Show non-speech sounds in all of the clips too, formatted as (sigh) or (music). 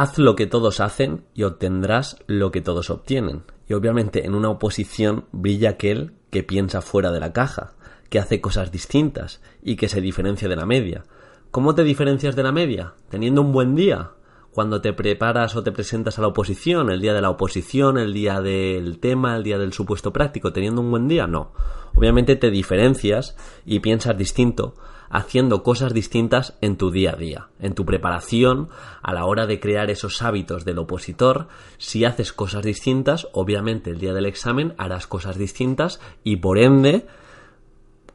Haz lo que todos hacen y obtendrás lo que todos obtienen. Y obviamente en una oposición brilla aquel que piensa fuera de la caja, que hace cosas distintas y que se diferencia de la media. ¿Cómo te diferencias de la media? Teniendo un buen día, cuando te preparas o te presentas a la oposición, el día de la oposición, el día del tema, el día del supuesto práctico, teniendo un buen día, no. Obviamente te diferencias y piensas distinto haciendo cosas distintas en tu día a día, en tu preparación, a la hora de crear esos hábitos del opositor. Si haces cosas distintas, obviamente el día del examen harás cosas distintas y por ende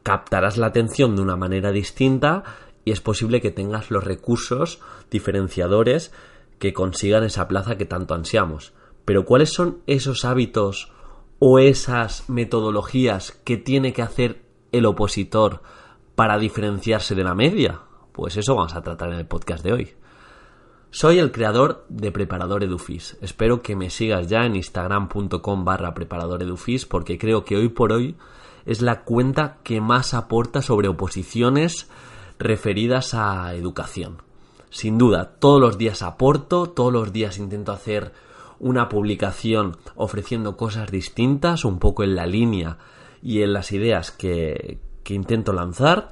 captarás la atención de una manera distinta y es posible que tengas los recursos diferenciadores que consigan esa plaza que tanto ansiamos. Pero ¿cuáles son esos hábitos o esas metodologías que tiene que hacer el opositor para diferenciarse de la media? Pues eso vamos a tratar en el podcast de hoy. Soy el creador de Preparador Edufis. Espero que me sigas ya en instagram.com barra preparador edufis porque creo que hoy por hoy es la cuenta que más aporta sobre oposiciones referidas a educación. Sin duda, todos los días aporto, todos los días intento hacer una publicación ofreciendo cosas distintas, un poco en la línea y en las ideas que, intento lanzar.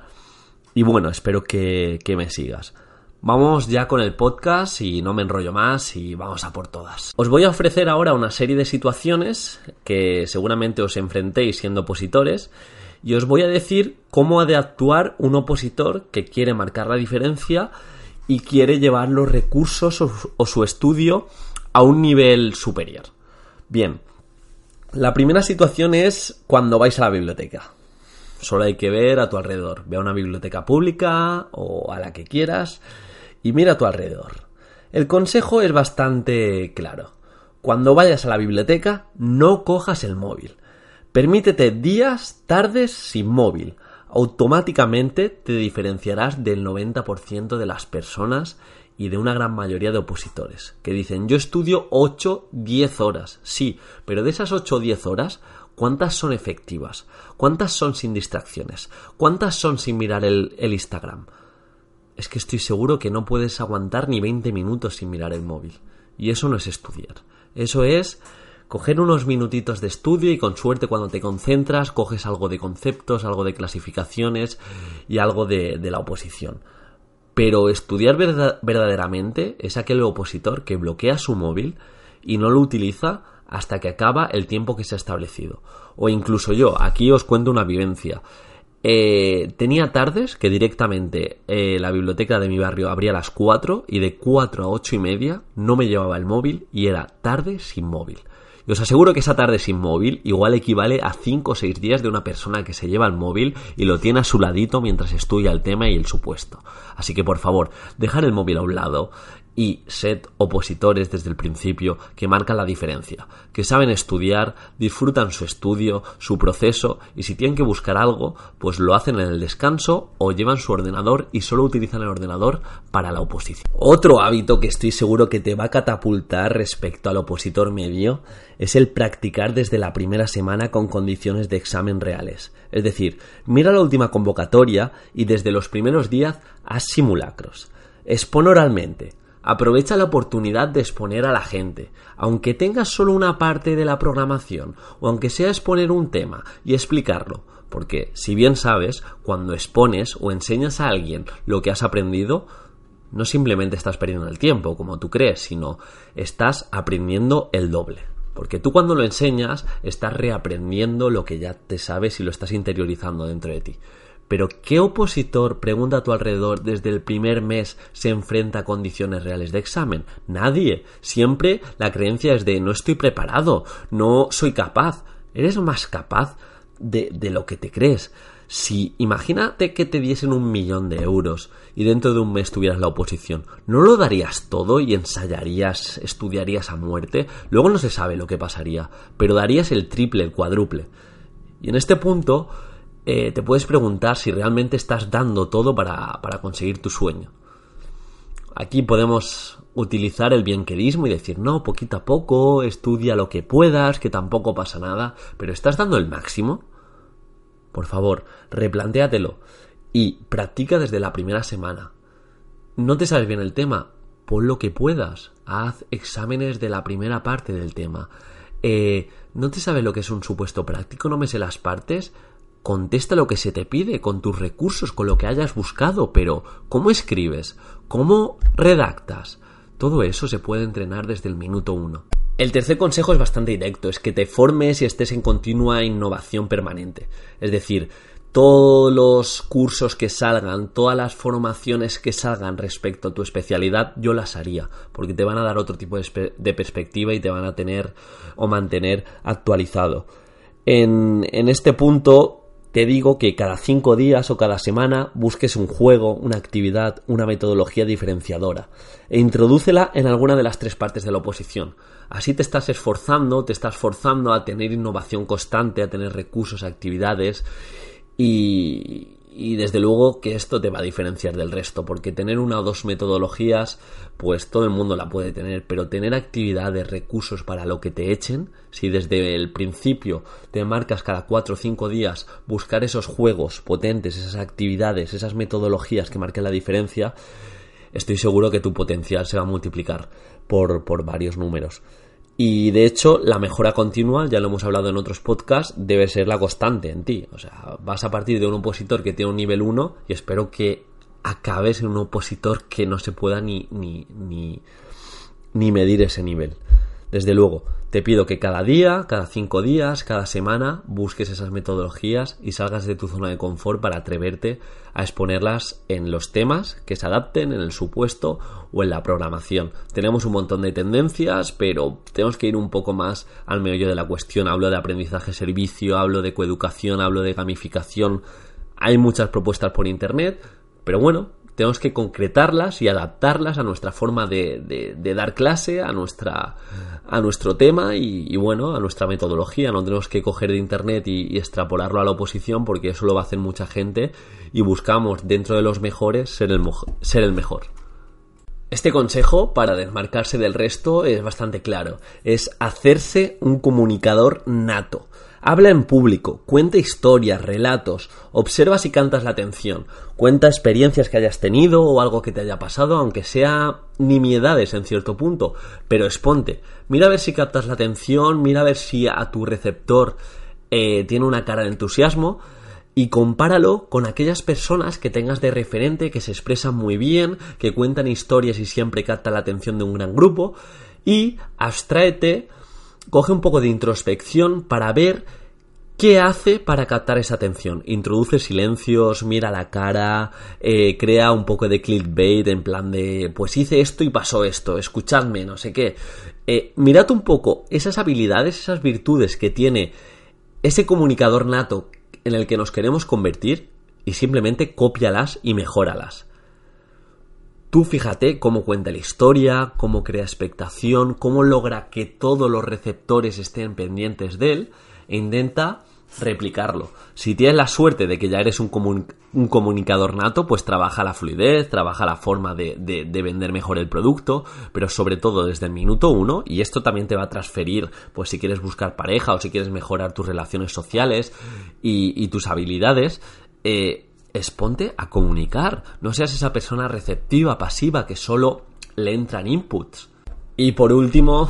Y bueno, espero que, que me sigas. Vamos ya con el podcast y no me enrollo más y vamos a por todas. Os voy a ofrecer ahora una serie de situaciones que seguramente os enfrentéis siendo opositores y os voy a decir cómo ha de actuar un opositor que quiere marcar la diferencia y quiere llevar los recursos o, su estudio a un nivel superior. Bien, la primera situación es cuando vais a la biblioteca. Solo hay que ver a tu alrededor. Ve a una biblioteca pública o a la que quieras y mira a tu alrededor. El consejo es bastante claro. Cuando vayas a la biblioteca, no cojas el móvil. Permítete días, tardes sin móvil. Automáticamente te diferenciarás del 90% de las personas y de una gran mayoría de opositores que dicen yo estudio 8, 10 horas. Sí, pero de esas 8 o 10 horas, ¿cuántas son efectivas? ¿Cuántas son sin distracciones? ¿Cuántas son sin mirar el, el Instagram? Es que estoy seguro que no puedes aguantar ni 20 minutos sin mirar el móvil. Y eso no es estudiar. Eso es coger unos minutitos de estudio y con suerte cuando te concentras coges algo de conceptos, algo de clasificaciones y algo de, la oposición. Pero estudiar verdaderamente es aquel opositor que bloquea su móvil y no lo utiliza hasta que acaba el tiempo que se ha establecido. O incluso yo, aquí os cuento una vivencia. Eh, tenía tardes que directamente eh, la biblioteca de mi barrio abría a las 4 y de 4 a 8 y media no me llevaba el móvil y era tarde sin móvil. Y os aseguro que esa tarde sin móvil igual equivale a 5 o 6 días de una persona que se lleva el móvil y lo tiene a su ladito mientras estudia el tema y el supuesto. Así que por favor, dejar el móvil a un lado y sed opositores desde el principio que marcan la diferencia, que saben estudiar, disfrutan su estudio, su proceso y si tienen que buscar algo, pues lo hacen en el descanso o llevan su ordenador y solo utilizan el ordenador para la oposición. Otro hábito que estoy seguro que te va a catapultar respecto al opositor medio es el practicar desde la primera semana con condiciones de examen reales. Es decir, mira la última convocatoria y desde los primeros días haz simulacros. Expon oralmente, Aprovecha la oportunidad de exponer a la gente, aunque tengas solo una parte de la programación, o aunque sea exponer un tema y explicarlo, porque si bien sabes, cuando expones o enseñas a alguien lo que has aprendido, no simplemente estás perdiendo el tiempo, como tú crees, sino estás aprendiendo el doble. Porque tú cuando lo enseñas estás reaprendiendo lo que ya te sabes y lo estás interiorizando dentro de ti. Pero ¿qué opositor, pregunta a tu alrededor, desde el primer mes se enfrenta a condiciones reales de examen? Nadie. Siempre la creencia es de no estoy preparado, no soy capaz. Eres más capaz de, de lo que te crees. Si imagínate que te diesen un millón de euros y dentro de un mes tuvieras la oposición, ¿no lo darías todo y ensayarías, estudiarías a muerte? Luego no se sabe lo que pasaría, pero darías el triple, el cuádruple. Y en este punto, eh, te puedes preguntar si realmente estás dando todo para, para conseguir tu sueño. Aquí podemos utilizar el bienquerismo y decir, no, poquito a poco, estudia lo que puedas, que tampoco pasa nada, pero ¿estás dando el máximo? Por favor, replantéatelo y practica desde la primera semana. ¿No te sabes bien el tema? pon lo que puedas, haz exámenes de la primera parte del tema. Eh, ¿No te sabes lo que es un supuesto práctico? ¿No me sé las partes? Contesta lo que se te pide con tus recursos, con lo que hayas buscado, pero ¿cómo escribes? ¿Cómo redactas? Todo eso se puede entrenar desde el minuto uno. El tercer consejo es bastante directo, es que te formes y estés en continua innovación permanente. Es decir, todos los cursos que salgan, todas las formaciones que salgan respecto a tu especialidad, yo las haría, porque te van a dar otro tipo de, perspectiva y te van a tener o mantener actualizado. En, este punto te digo que cada cinco días o cada semana busques un juego, una actividad, una metodología diferenciadora e introdúcela en alguna de las tres partes de la oposición. Así te estás esforzando, te estás forzando a tener innovación constante, a tener recursos, actividades y, y desde luego que esto te va a diferenciar del resto, porque tener una o dos metodologías, pues todo el mundo la puede tener, pero tener actividades, recursos para lo que te echen, si desde el principio te marcas cada cuatro o cinco días buscar esos juegos potentes, esas actividades, esas metodologías que marquen la diferencia, estoy seguro que tu potencial se va a multiplicar por, por varios números. Y de hecho, la mejora continua, ya lo hemos hablado en otros podcasts, debe ser la constante en ti. O sea, vas a partir de un opositor que tiene un nivel 1 y espero que acabes en un opositor que no se pueda ni, ni, ni, ni medir ese nivel. Desde luego, te pido que cada día, cada cinco días, cada semana busques esas metodologías y salgas de tu zona de confort para atreverte a exponerlas en los temas que se adapten, en el supuesto o en la programación. Tenemos un montón de tendencias, pero tenemos que ir un poco más al meollo de la cuestión. Hablo de aprendizaje servicio, hablo de coeducación, hablo de gamificación. Hay muchas propuestas por internet, pero bueno, tenemos que concretarlas y adaptarlas a nuestra forma de, dar clase, a, nuestra, a nuestro tema y, bueno, a nuestra metodología. No tenemos que coger de internet y, extrapolarlo a la oposición porque eso lo va a hacer mucha gente y buscamos dentro de los mejores ser el, ser el mejor. Este consejo para desmarcarse del resto es bastante claro. Es hacerse un comunicador nato. Habla en público, cuenta historias, relatos, observa si cantas la atención, cuenta experiencias que hayas tenido o algo que te haya pasado, aunque sea nimiedades en cierto punto, pero exponte. Mira a ver si captas la atención, mira a ver si a tu receptor eh, tiene una cara de entusiasmo y compáralo con aquellas personas que tengas de referente, que se expresan muy bien, que cuentan historias y siempre captan la atención de un gran grupo y abstráete coge un poco de introspección para ver qué hace para captar esa atención. Introduce silencios, mira la cara, eh, crea un poco de clickbait en plan de, pues hice esto y pasó esto, escuchadme, no sé qué. Eh, mirad un poco esas habilidades, esas virtudes que tiene ese comunicador nato en el que nos queremos convertir y simplemente cópialas y mejóralas. Tú fíjate cómo cuenta la historia, cómo crea expectación, cómo logra que todos los receptores estén pendientes de él e intenta replicarlo. Si tienes la suerte de que ya eres un, comunicador nato, pues trabaja la fluidez, trabaja la forma de, vender mejor el producto, pero sobre todo desde el minuto uno, y esto también te va a transferir, pues si quieres buscar pareja o si quieres mejorar tus relaciones sociales y, tus habilidades, eh, exponte a comunicar. No seas esa persona receptiva, pasiva, que solo le entran inputs. Y por último,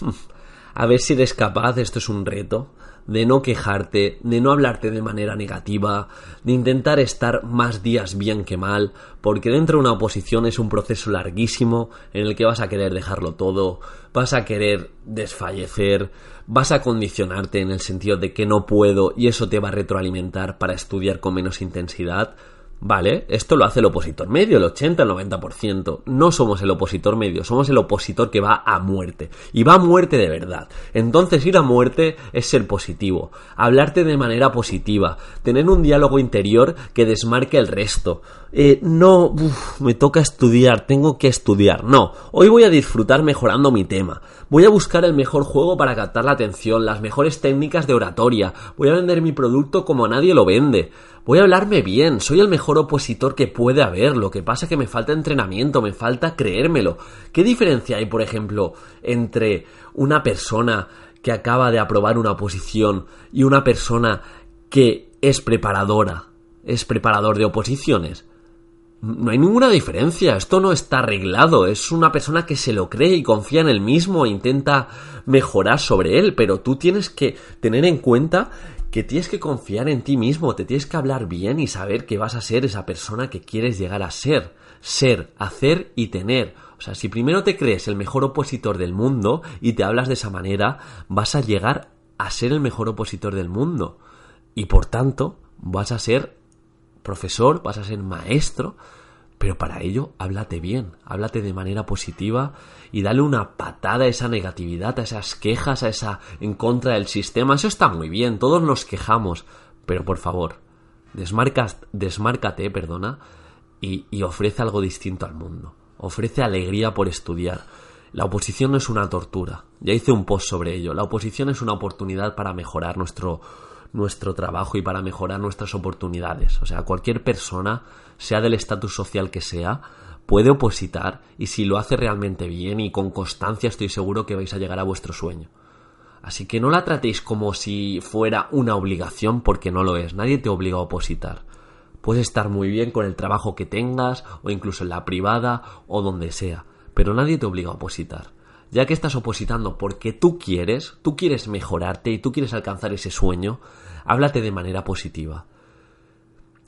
(laughs) a ver si eres capaz, esto es un reto, de no quejarte, de no hablarte de manera negativa, de intentar estar más días bien que mal, porque dentro de una oposición es un proceso larguísimo en el que vas a querer dejarlo todo, vas a querer desfallecer, vas a condicionarte en el sentido de que no puedo y eso te va a retroalimentar para estudiar con menos intensidad, Vale, esto lo hace el opositor medio, el 80, el 90%. No somos el opositor medio, somos el opositor que va a muerte. Y va a muerte de verdad. Entonces ir a muerte es ser positivo, hablarte de manera positiva, tener un diálogo interior que desmarque el resto. Eh, no, me toca estudiar, tengo que estudiar. No, hoy voy a disfrutar mejorando mi tema. Voy a buscar el mejor juego para captar la atención, las mejores técnicas de oratoria. Voy a vender mi producto como nadie lo vende. Voy a hablarme bien, soy el mejor opositor que puede haber, lo que pasa es que me falta entrenamiento, me falta creérmelo. ¿Qué diferencia hay, por ejemplo, entre una persona que acaba de aprobar una oposición y una persona que es preparadora, es preparador de oposiciones? no hay ninguna diferencia, esto no está arreglado, es una persona que se lo cree y confía en él mismo e intenta mejorar sobre él, pero tú tienes que tener en cuenta que tienes que confiar en ti mismo, te tienes que hablar bien y saber que vas a ser esa persona que quieres llegar a ser, ser, hacer y tener. O sea, si primero te crees el mejor opositor del mundo y te hablas de esa manera, vas a llegar a ser el mejor opositor del mundo. Y por tanto, vas a ser profesor, vas a ser maestro, pero para ello háblate bien, háblate de manera positiva y dale una patada a esa negatividad, a esas quejas, a esa en contra del sistema. Eso está muy bien, todos nos quejamos, pero por favor, desmárcate, perdona, y, y ofrece algo distinto al mundo. Ofrece alegría por estudiar. La oposición no es una tortura. Ya hice un post sobre ello. La oposición es una oportunidad para mejorar nuestro, nuestro trabajo y para mejorar nuestras oportunidades. O sea, cualquier persona, sea del estatus social que sea, puede opositar y si lo hace realmente bien y con constancia estoy seguro que vais a llegar a vuestro sueño. Así que no la tratéis como si fuera una obligación porque no lo es. Nadie te obliga a opositar. Puedes estar muy bien con el trabajo que tengas o incluso en la privada o donde sea, pero nadie te obliga a opositar ya que estás opositando porque tú quieres, tú quieres mejorarte y tú quieres alcanzar ese sueño, háblate de manera positiva.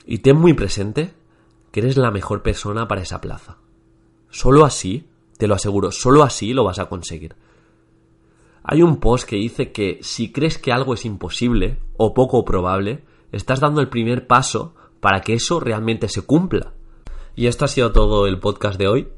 Y ten muy presente que eres la mejor persona para esa plaza. Solo así, te lo aseguro, solo así lo vas a conseguir. Hay un post que dice que si crees que algo es imposible o poco probable, estás dando el primer paso para que eso realmente se cumpla. Y esto ha sido todo el podcast de hoy.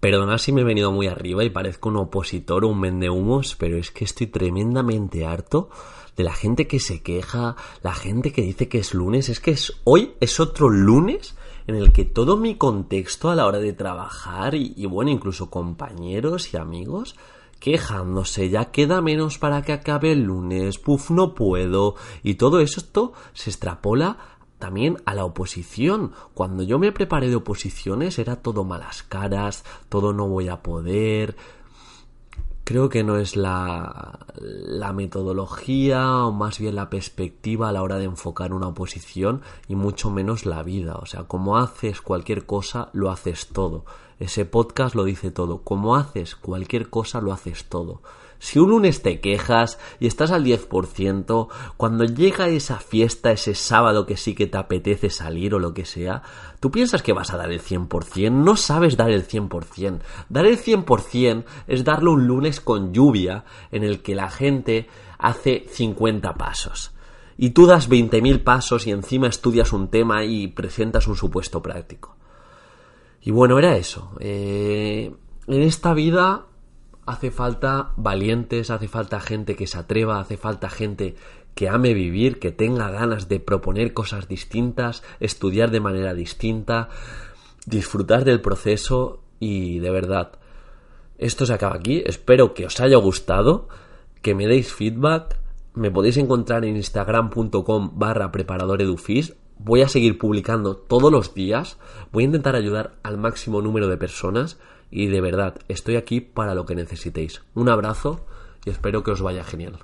Perdonad si me he venido muy arriba y parezco un opositor o un vendehumos, pero es que estoy tremendamente harto de la gente que se queja, la gente que dice que es lunes. Es que es, hoy es otro lunes en el que todo mi contexto a la hora de trabajar y, y bueno, incluso compañeros y amigos quejándose, ya queda menos para que acabe el lunes, puf, no puedo, y todo esto se extrapola también a la oposición. Cuando yo me preparé de oposiciones era todo malas caras, todo no voy a poder. Creo que no es la, la metodología o más bien la perspectiva a la hora de enfocar una oposición y mucho menos la vida. O sea, como haces cualquier cosa, lo haces todo. Ese podcast lo dice todo. Como haces cualquier cosa, lo haces todo. Si un lunes te quejas y estás al 10%, cuando llega esa fiesta, ese sábado que sí que te apetece salir o lo que sea, tú piensas que vas a dar el 100%, no sabes dar el 100%. Dar el 100% es darle un lunes con lluvia en el que la gente hace 50 pasos. Y tú das 20.000 pasos y encima estudias un tema y presentas un supuesto práctico. Y bueno, era eso. Eh, en esta vida hace falta valientes, hace falta gente que se atreva, hace falta gente que ame vivir, que tenga ganas de proponer cosas distintas, estudiar de manera distinta, disfrutar del proceso y de verdad, esto se acaba aquí, espero que os haya gustado, que me deis feedback, me podéis encontrar en instagram.com barra preparadoredufis, voy a seguir publicando todos los días, voy a intentar ayudar al máximo número de personas, y de verdad, estoy aquí para lo que necesitéis. Un abrazo y espero que os vaya genial.